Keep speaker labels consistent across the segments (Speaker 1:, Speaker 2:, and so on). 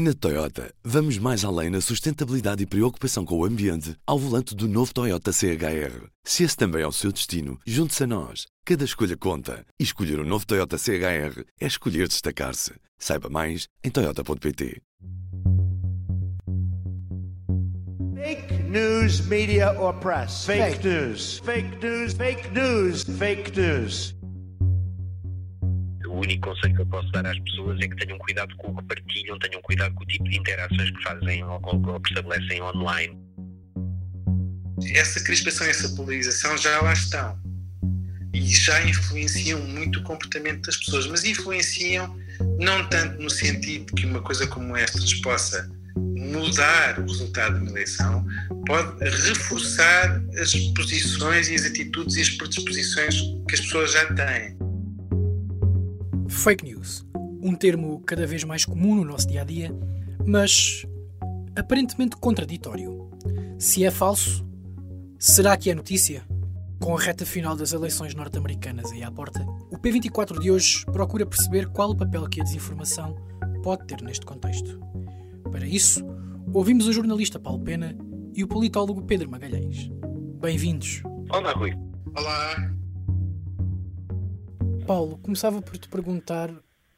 Speaker 1: Na Toyota, vamos mais além na sustentabilidade e preocupação com o ambiente ao volante do novo Toyota CHR. Se esse também é o seu destino, junte-se a nós. Cada escolha conta. E escolher o um novo Toyota CHR é escolher destacar-se. Saiba mais em Toyota.pt.
Speaker 2: Fake news, media or press. Fake, fake news. Fake news, fake news, fake news.
Speaker 3: O único conselho que eu posso dar às pessoas é que tenham cuidado com o que partilham, tenham cuidado com o tipo de interações que fazem ou, ou que estabelecem online.
Speaker 4: Essa crispação e essa polarização já lá estão e já influenciam muito o comportamento das pessoas, mas influenciam não tanto no sentido que uma coisa como esta possa mudar o resultado de uma eleição, pode reforçar as posições e as atitudes e as predisposições que as pessoas já têm.
Speaker 5: Fake news, um termo cada vez mais comum no nosso dia a dia, mas aparentemente contraditório. Se é falso, será que é notícia? Com a reta final das eleições norte-americanas aí à porta, o P24 de hoje procura perceber qual o papel que a desinformação pode ter neste contexto. Para isso, ouvimos o jornalista Paulo Pena e o politólogo Pedro Magalhães. Bem-vindos.
Speaker 3: Olá, Rui.
Speaker 4: Olá.
Speaker 5: Paulo, começava por te perguntar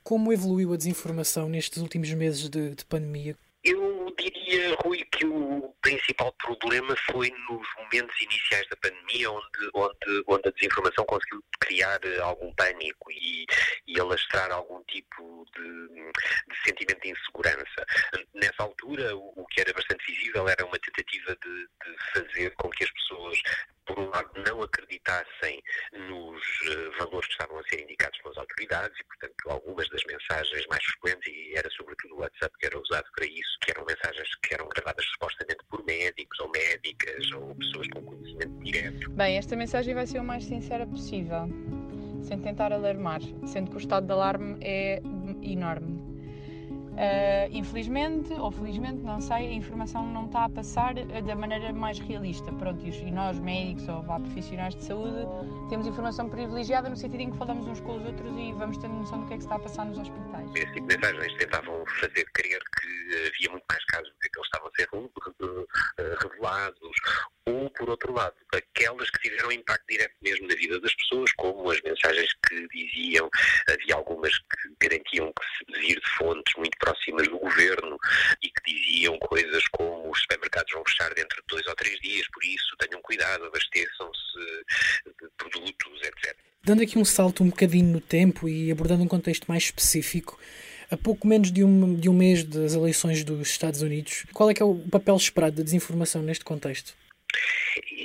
Speaker 5: como evoluiu a desinformação nestes últimos meses de, de pandemia.
Speaker 3: Eu diria, Rui, que o principal problema foi nos momentos iniciais da pandemia, onde, onde, onde a desinformação conseguiu criar algum pânico e, e alastrar algum tipo de, de sentimento de insegurança. Nessa altura, o, o, que era bastante visível era uma tentativa de, de fazer com que as pessoas por um lado, não acreditassem nos valores que estavam a ser indicados pelas autoridades e, portanto, algumas das mensagens mais frequentes, e era sobretudo o WhatsApp que era usado para isso, que eram mensagens que eram gravadas supostamente por médicos ou médicas ou pessoas com conhecimento direto.
Speaker 6: Bem, esta mensagem vai ser o mais sincera possível, sem tentar alarmar, sendo que o estado de alarme é enorme Uh, infelizmente, ou felizmente, não sei, a informação não está a passar eh, da maneira mais realista. Pronto, e nós, médicos ou vá, profissionais de saúde, temos informação privilegiada no sentido em que falamos uns com os outros e vamos tendo noção do que é que está a passar nos hospitais.
Speaker 3: Esse tipo de mensagens tentavam fazer crer que havia muito mais casos do que eles estavam a ser eh, revelados, outro lado, aquelas que tiveram impacto direto mesmo na vida das pessoas, como as mensagens que diziam, havia algumas que garantiam que se vir de fontes muito próximas do governo e que diziam coisas como os supermercados vão fechar dentro de dois ou três dias, por isso tenham cuidado, abasteçam-se de produtos, etc.
Speaker 5: Dando aqui um salto um bocadinho no tempo e abordando um contexto mais específico, a pouco menos de um, de um mês das eleições dos Estados Unidos, qual é que é o papel esperado da desinformação neste contexto?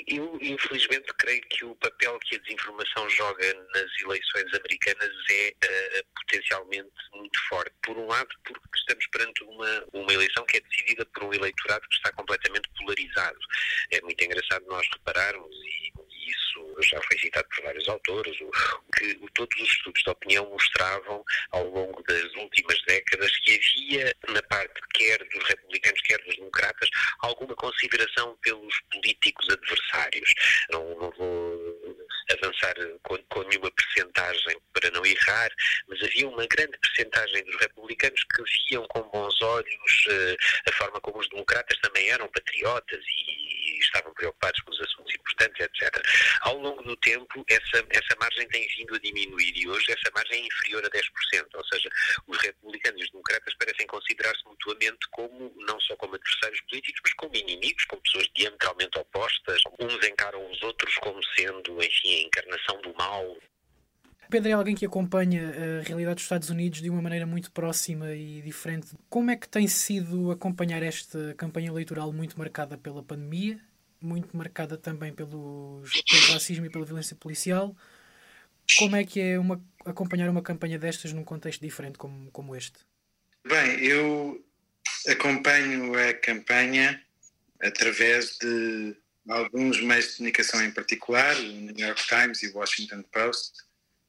Speaker 3: Eu, infelizmente, creio que o papel que a desinformação joga nas eleições americanas é uh, potencialmente muito forte. Por um lado, porque estamos perante uma, uma eleição que é decidida por um eleitorado que está completamente polarizado. É muito engraçado nós repararmos, e isso já foi citado por vários autores, o, que o, todos os estudos de opinião mostravam ao longo das últimas décadas que havia, na parte quer dos republicanos, quer dos democratas, alguma consideração pelos políticos adversários. Não, não vou avançar com, com nenhuma percentagem para não errar, mas havia uma grande percentagem dos republicanos que viam com bons olhos uh, a forma como os democratas também eram patriotas e, e estavam preocupados com os assuntos importantes, etc. Ao longo do tempo, essa, essa margem tem vindo a diminuir e hoje essa margem é inferior a 10%, ou seja, os republicanos e os democratas parecem considerar-se mutuamente como, não só como adversários políticos, mas como inimigos, como pessoas diametralmente opostas. Uns encaram os outros como sendo, enfim, a encarnação do mal.
Speaker 5: Pedro é alguém que acompanha a realidade dos Estados Unidos de uma maneira muito próxima e diferente. Como é que tem sido acompanhar esta campanha eleitoral muito marcada pela pandemia, muito marcada também pelo, pelo racismo e pela violência policial? Como é que é uma, acompanhar uma campanha destas num contexto diferente como, como este?
Speaker 4: Bem, eu acompanho a campanha através de alguns meios de comunicação em particular, o New York Times e o Washington Post,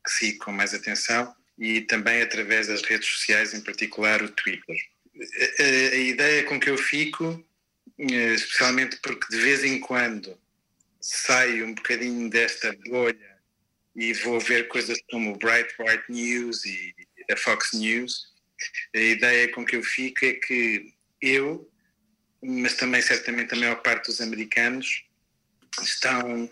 Speaker 4: que sigo com mais atenção, e também através das redes sociais, em particular o Twitter. A, a, a ideia com que eu fico, especialmente porque de vez em quando saio um bocadinho desta bolha e vou ver coisas como o Bright White News e a Fox News, A ideia com que eu fico é que eu, mas também certamente a maior parte dos americanos, estão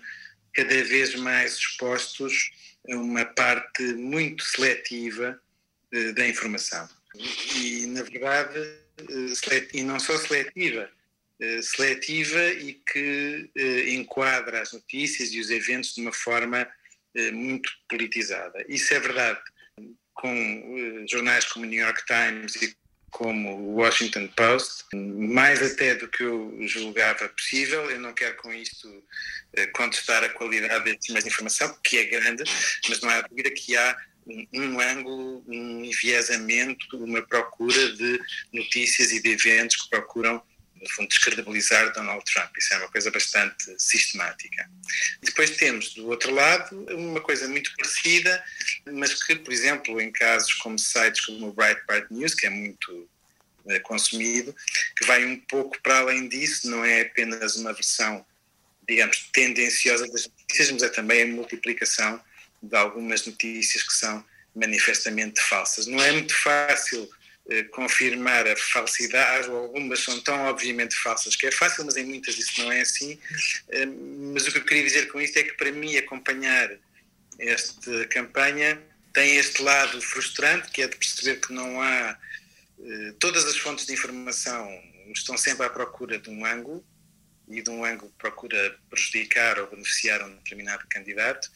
Speaker 4: cada vez mais expostos a uma parte muito seletiva eh, da informação. E, na verdade, eh, e não só seletiva, eh, seletiva e que enquadra as notícias e os eventos de uma forma muito politizada. Isso é verdade com jornais como o New York Times e como o Washington Post, mais até do que eu julgava possível. Eu não quero com isto eh, contestar a qualidade destes meios de informação, que é grande, mas não há dúvida que há um, um ângulo, um enviesamento, uma procura de notícias e de eventos que procuram no fundo, descredibilizar Donald Trump. Isso é uma coisa bastante sistemática. Depois temos, do outro lado, uma coisa muito parecida, mas que, por exemplo, em casos como sites como o Breitbart News, que é muito é, consumido, que vai um pouco para além disso, não é apenas uma versão, digamos, tendenciosa das notícias, mas é também a multiplicação de algumas notícias que são manifestamente falsas. Não é muito fácil confirmar a falsidade, algumas são tão obviamente falsas que é fácil, mas em muitas isso não é assim. Eh, mas o que eu queria dizer com isto é que para mim acompanhar esta campanha tem este lado frustrante, que é de perceber que não há. Eh, todas as fontes de informação estão sempre à procura de um ângulo, e de um ângulo procura prejudicar ou beneficiar um determinado candidato,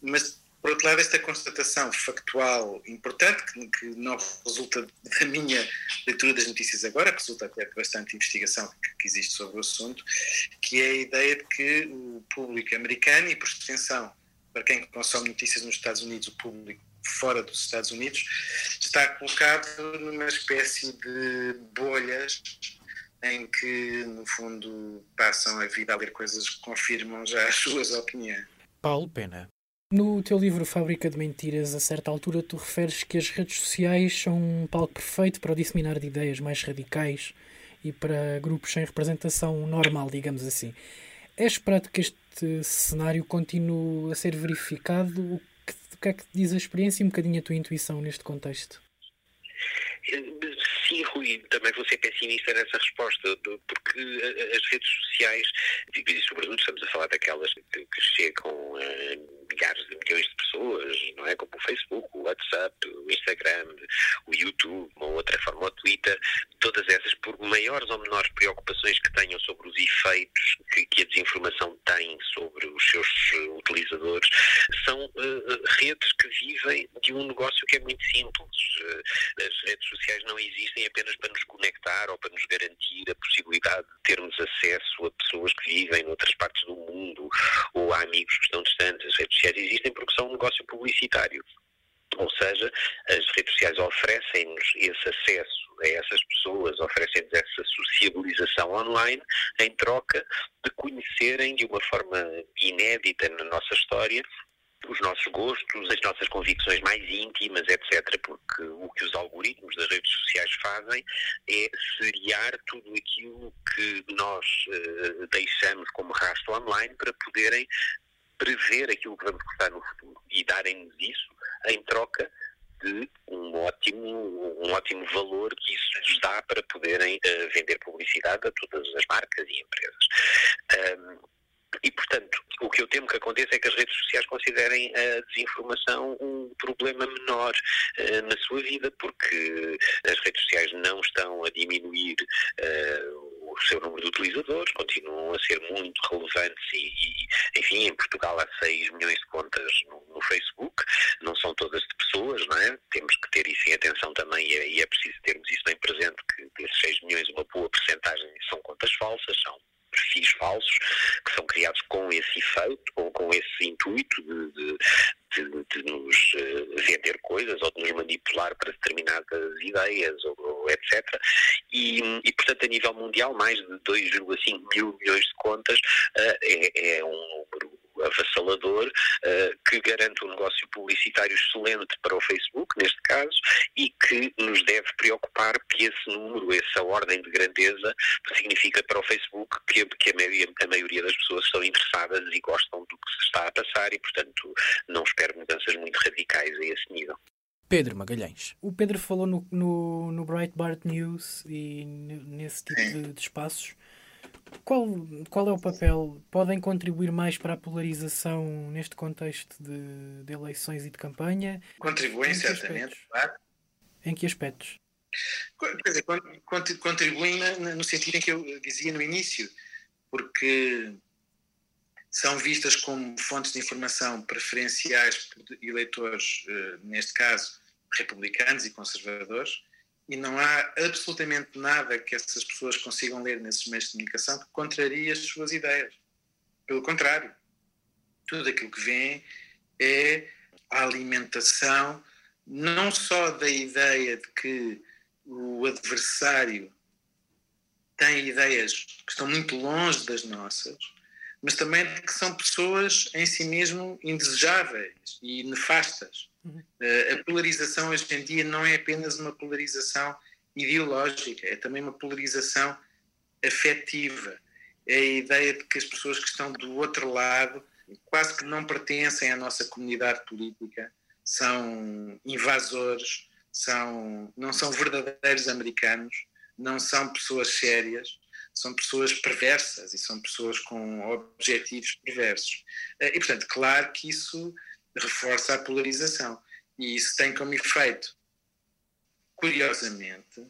Speaker 4: mas por outro lado, esta constatação factual importante, que, que, não resulta da minha leitura das notícias agora, que resulta até de bastante investigação que, que, existe sobre o assunto, que é a ideia de que o público americano, e por extensão, para quem consome notícias nos Estados Unidos, o público fora dos Estados Unidos, está colocado numa espécie de bolhas em que, no fundo, passam a vida a ler coisas que confirmam já as suas opiniões.
Speaker 7: Paulo Pena.
Speaker 5: No teu livro Fábrica de Mentiras, a certa altura tu referes que as redes sociais são um palco perfeito para o disseminar de ideias mais radicais e para grupos sem representação normal, digamos assim. É esperado que este cenário continue a ser verificado? O que, o que é que diz a experiência e um bocadinho a tua intuição neste contexto?
Speaker 3: Sim, Rui, também vou ser pessimista nessa resposta, porque as redes sociais, e sobretudo estamos a falar daquelas que chegam a milhares de milhões de pessoas, não é? Como o Facebook, o WhatsApp, o Instagram, o YouTube, uma outra forma, o Twitter, todas essas, por maiores ou menores preocupações que tenham sobre os efeitos que, que a desinformação tem sobre os seus utilizadores, são uh, redes que vivem de um negócio que é muito simples. As redes sociais não existem apenas para nos conectar ou para nos garantir a possibilidade de termos acesso a pessoas que vivem noutras partes do mundo ou a amigos que estão distantes. As redes sociais existem porque são um negócio publicitário. Ou seja, as redes sociais oferecem-nos esse acesso a essas pessoas, oferecem-nos essa sociabilização online em troca de conhecerem de uma forma inédita na nossa história os nossos gostos, as nossas convicções mais íntimas, etc. Porque o que os algoritmos das redes sociais fazem é seriar tudo aquilo que nós uh, deixamos como rastro online para poderem prever aquilo que vamos gostar no futuro e darem-nos isso em troca de um ótimo, um ótimo valor que isso lhes dá para poderem uh, vender publicidade a todas as marcas e empresas. Um, e, portanto, o que eu temo que aconteça é que as redes sociais considerem a desinformação um problema menor uh, na sua vida, porque as redes sociais não estão a diminuir uh, o seu número de utilizadores, continuam a ser muito relevantes e, e enfim, em Portugal há 6 milhões de contas no, no, Facebook, não são todas de pessoas, não é? Temos que ter isso em atenção também e é, e é preciso termos isso bem presente, que desses 6 milhões uma boa porcentagem são contas falsas, são perfis falsos que são criados com esse efeito, ou com esse intuito de, de, de, de nos uh, vender coisas ou de nos manipular para determinadas ideias, ou etc. E, e, portanto, a nível mundial, mais de 2,5 mil milhões de contas uh, é, é um número avassalador uh, que garante um negócio publicitário excelente para o Facebook, neste caso, e que nos deve preocupar que esse número, essa ordem de grandeza, significa para o Facebook que, que a, maioria, a maioria das pessoas estão interessadas e gostam do que se está a passar e, portanto, não espero mudanças muito radicais a esse nível.
Speaker 5: Pedro Magalhães. O Pedro falou no, no, no Breitbart News e nesse tipo de, de espaços. Qual, qual é o papel? Podem contribuir mais para a polarização neste contexto de, de eleições e de campanha?
Speaker 4: Contribuem, certamente, claro.
Speaker 5: Em que aspectos?
Speaker 4: Quer dizer, contribuem no sentido em que eu dizia no início, porque são vistas como fontes de informação preferenciais por eleitores, eh, neste caso, republicanos e conservadores, e não há absolutamente nada que essas pessoas consigam ler nesses meios de comunicação que contrarie as suas ideias. Pelo contrário, tudo aquilo que vem é a alimentação não só da ideia de que o adversário tem ideias que estão muito longe das nossas, mas também de que são pessoas em si mesmo indesejáveis e nefastas. Uhum. Eh, a polarização hoje em dia não é apenas uma polarização ideológica, é também uma polarização afetiva. É a ideia de que as pessoas que estão do outro lado quase que não pertencem à nossa comunidade política, são invasores, são, não são verdadeiros americanos, não são pessoas sérias, são pessoas perversas e são pessoas com objetivos perversos. Eh, e, portanto, claro que isso reforça a polarização. E isso tem como efeito, curiosamente,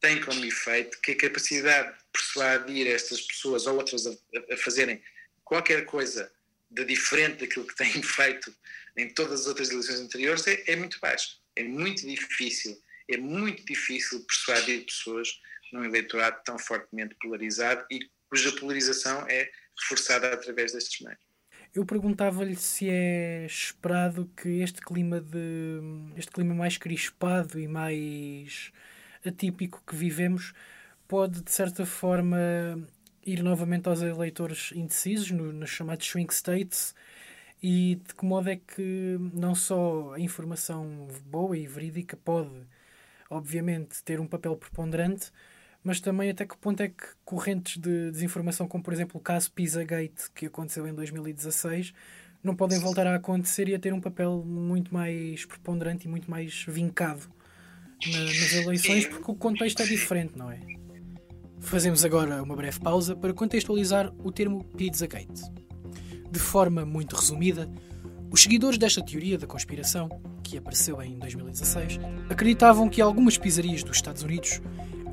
Speaker 4: tem como efeito que a capacidade de persuadir estas pessoas ou outras a, a fazerem qualquer coisa de diferente daquilo que têm feito em todas as outras eleições anteriores é, é muito baixa. É muito difícil, é muito difícil persuadir pessoas num eleitorado tão fortemente polarizado e cuja polarização é reforçada através destes meios.
Speaker 5: Eu perguntava-lhe se é esperado que este clima de este clima mais crispado e mais atípico que vivemos pode de certa forma ir novamente aos eleitores indecisos no, nos chamados swing states e de que modo é que não só a informação boa e verídica pode obviamente ter um papel preponderante mas também até que ponto é que correntes de desinformação, como por exemplo o caso Pizzagate, que aconteceu em 2016, não podem voltar a acontecer e a ter um papel muito mais preponderante e muito mais vincado na, nas eleições, porque o contexto é diferente, não é? Fazemos agora uma breve pausa para contextualizar o termo Pizzagate. De forma muito resumida, os seguidores desta teoria da conspiração, que apareceu em 2016, acreditavam que algumas pizzarias dos Estados Unidos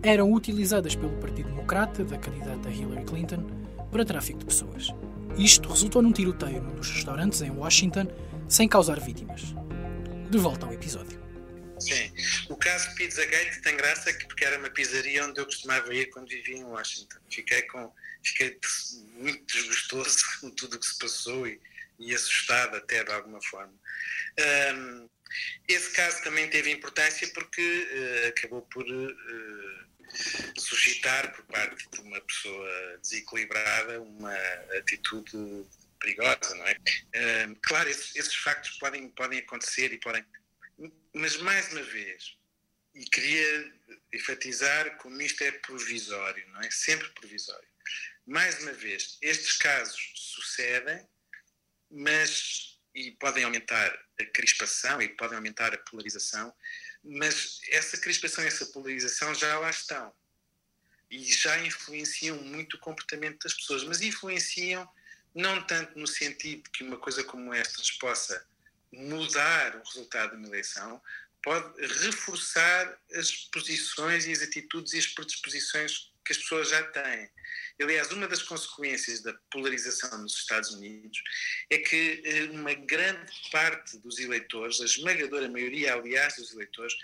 Speaker 5: eram utilizadas pelo Partido Democrata da candidata Hillary Clinton para tráfico de pessoas. Isto resultou num tiroteio num dos restaurantes em Washington, sem causar vítimas. De volta ao episódio.
Speaker 4: Sim, o caso Pizzagate tem graça porque era uma pizzaria onde eu costumava ir quando vivia em Washington. Fiquei, com, fiquei muito desgostoso com tudo o que se passou e, e assustado até de alguma forma. Um, esse caso também teve importância porque uh, acabou por uh, por parte de uma pessoa desequilibrada uma atitude perigosa, não é? Uh, claro, esses, esses, factos podem, podem acontecer e podem. Mas, mais uma vez, e queria enfatizar como isto é provisório, não é? Sempre provisório. Mais uma vez, estes casos sucedem, mas. e podem aumentar a crispação e podem aumentar a polarização, mas essa crispação e essa polarização já lá estão e já influenciam muito o comportamento das pessoas, mas influenciam não tanto no sentido que uma coisa como esta possa mudar o resultado de uma eleição, pode reforçar as posições e as atitudes e as predisposições que as pessoas já têm. Aliás, uma das consequências da polarização nos Estados Unidos é que eh, uma grande parte dos eleitores, a esmagadora maioria, aliás, dos eleitores,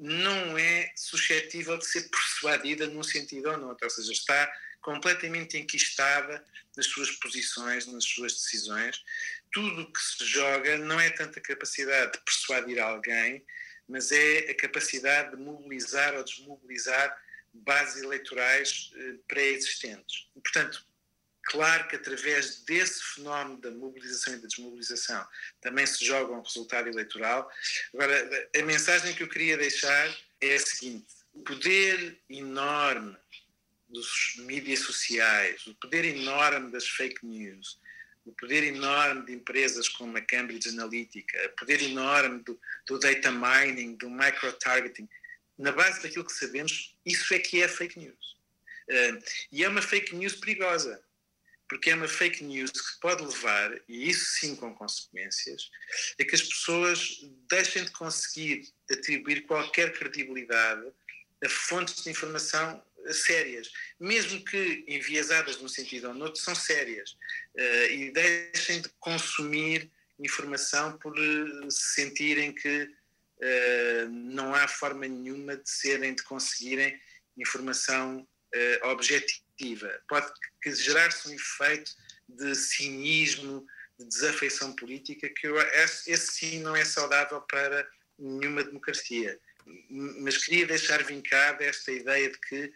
Speaker 4: não é suscetível de ser persuadida num sentido ou no outro, ou seja, está completamente enquistada nas suas posições, nas suas decisões. Tudo o que se joga não é tanto a capacidade de persuadir alguém, mas é a capacidade de mobilizar ou desmobilizar bases eleitorais eh, pré-existentes. Portanto, claro que através desse fenómeno da mobilização e da desmobilização também se joga um resultado eleitoral. Agora, a mensagem que eu queria deixar é a seguinte: o poder enorme dos mídias sociais, o poder enorme das fake news, o poder enorme de empresas como a Cambridge Analytica, o poder enorme do, do data mining, do micro-targeting, na base daquilo que sabemos, isso é que é fake news. Uh, e é uma fake news perigosa, porque é uma fake news que pode levar, e isso sim com consequências, a que as pessoas deixem de conseguir atribuir qualquer credibilidade a fontes de informação sérias, mesmo que enviesadas num sentido ou no outro, são sérias, uh, e deixem de consumir informação por uh, sentirem que uh, não há forma nenhuma de serem, de conseguirem informação objetiva. Pode gerar-se um efeito de cinismo, de desafeição política, que eu, esse, esse sim não é saudável para nenhuma democracia. Mas queria deixar vincada esta ideia de que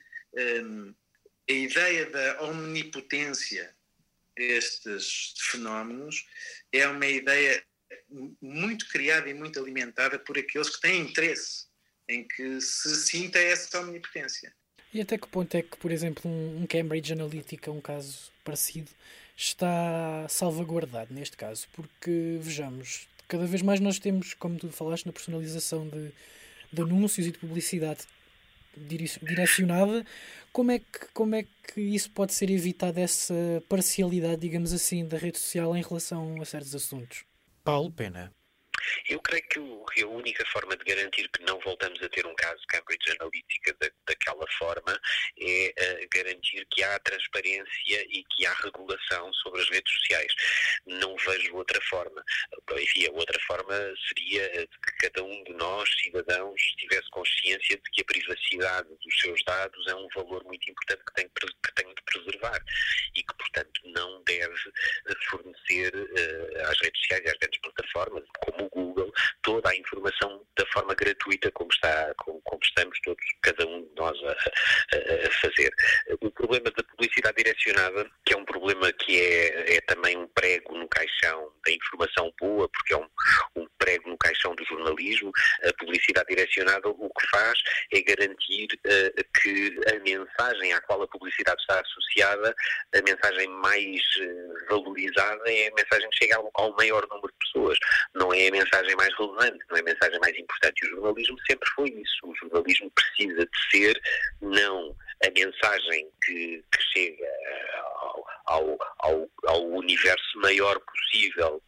Speaker 4: um, a ideia da omnipotência destes fenómenos é uma ideia muito criada e muito alimentada por aqueles que têm interesse em que se sinta essa omnipotência.
Speaker 5: E até que ponto é que, por exemplo, um Cambridge Analytica, um caso parecido, está salvaguardado neste caso? Porque, vejamos, cada vez mais nós temos, como tu falaste, na personalização de, de anúncios e de publicidade direcionada, como é, que, como é que isso pode ser evitado, essa parcialidade, digamos assim, da rede social em relação a certos assuntos?
Speaker 7: Paulo Pena.
Speaker 3: Eu creio que a única forma de garantir que não voltamos a ter um caso Cambridge Analytica da, daquela forma é uh, garantir que há transparência e que há regulação sobre as redes sociais. Não vejo outra forma. Enfim, a outra forma seria que cada um de nós, cidadãos, tivesse consciência de que a privacidade dos seus dados é um valor muito importante que tem, que tem de preservar e que, portanto, não deve fornecer uh, às redes sociais e às grandes plataformas, como o Google, toda a informação da forma gratuita como, está, como, como estamos todos, cada um de nós, a, a, a, fazer. O problema da publicidade direcionada, que é um problema que é, é também um prego no caixão da informação boa, porque é um, prego no caixão do jornalismo, a publicidade direcionada o que faz é garantir uh, que a mensagem à qual a publicidade está associada, a mensagem mais uh, valorizada é a mensagem que chega ao, ao maior número de pessoas, não é a mensagem mais relevante, não é a mensagem mais importante. E o jornalismo sempre foi isso. O jornalismo precisa de ser não a mensagem que, que chega ao, ao, ao universo maior possível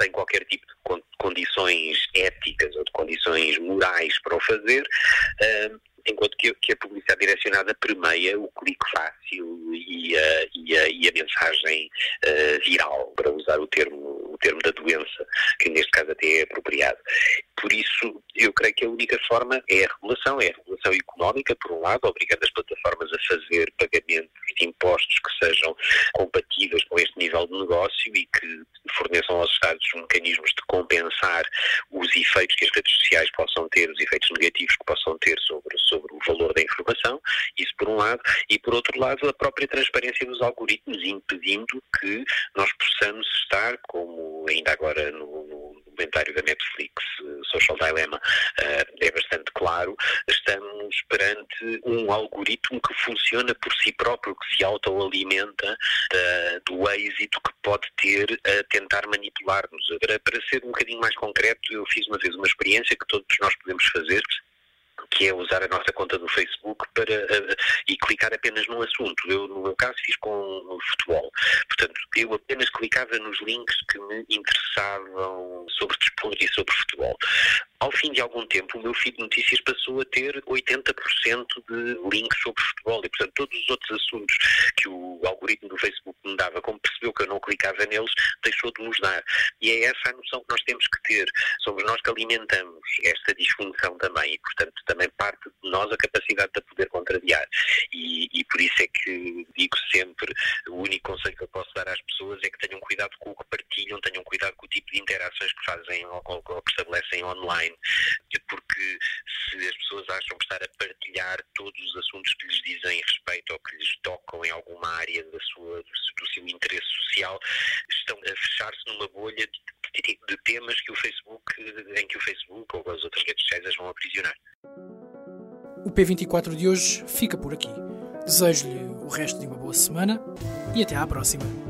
Speaker 3: sem qualquer tipo de condições éticas ou de condições morais para o fazer, uh, enquanto que, que, a publicidade direcionada permeia o clique fácil e a, e a, e a mensagem uh, viral, para usar o termo, termo da doença, que neste caso até é apropriado. Por isso, eu creio que a única forma é a regulação, é a regulação económica, por um lado, obrigando as plataformas a fazer pagamentos de impostos que sejam compatíveis com este nível de negócio e que forneçam aos Estados mecanismos de compensar os efeitos que as redes sociais possam ter, os efeitos negativos que possam ter sobre, sobre o valor da informação, isso por um lado, e por outro lado a própria transparência dos algoritmos, impedindo que nós possamos estar, como ainda agora no, no documentário da Netflix, eh, Social Dilemma, eh, é bastante claro, estamos perante um algoritmo que funciona por si próprio, que se autoalimenta uh, do êxito que pode ter a tentar manipular-nos. Para, para ser um bocadinho mais concreto, eu fiz uma vez uma experiência que todos nós podemos fazer, que é usar a nossa conta do Facebook para, uh, e clicar apenas num assunto. Eu, no meu caso, fiz com futebol. Portanto, eu apenas clicava nos links que me interessavam sobre desporto e sobre futebol. Ao fim de algum tempo, o meu feed de notícias passou a ter 80% de links sobre futebol e, portanto, todos os outros assuntos que o algoritmo do Facebook me dava, como percebeu que eu não clicava neles, deixou de nos dar. E é essa a noção que nós temos que ter. Somos nós que alimentamos esta disfunção também e, portanto, também parte de nós a capacidade de poder contrariar. E, e por isso é que digo sempre, o único conselho que eu posso dar às pessoas é que tenham cuidado com o que partilham, tenham cuidado com o tipo de interações que fazem ou, ou, ou que estabelecem online online, porque se as pessoas acham que estar a partilhar todos os assuntos que lhes dizem respeito ou que lhes tocam em alguma área da sua, do seu interesse social, estão a fechar-se numa bolha de, de temas que o Facebook, em que o Facebook ou as outras redes sociais as vão aprisionar.
Speaker 5: O P24 de hoje fica por aqui. Desejo-lhe o resto de uma boa semana e até à próxima.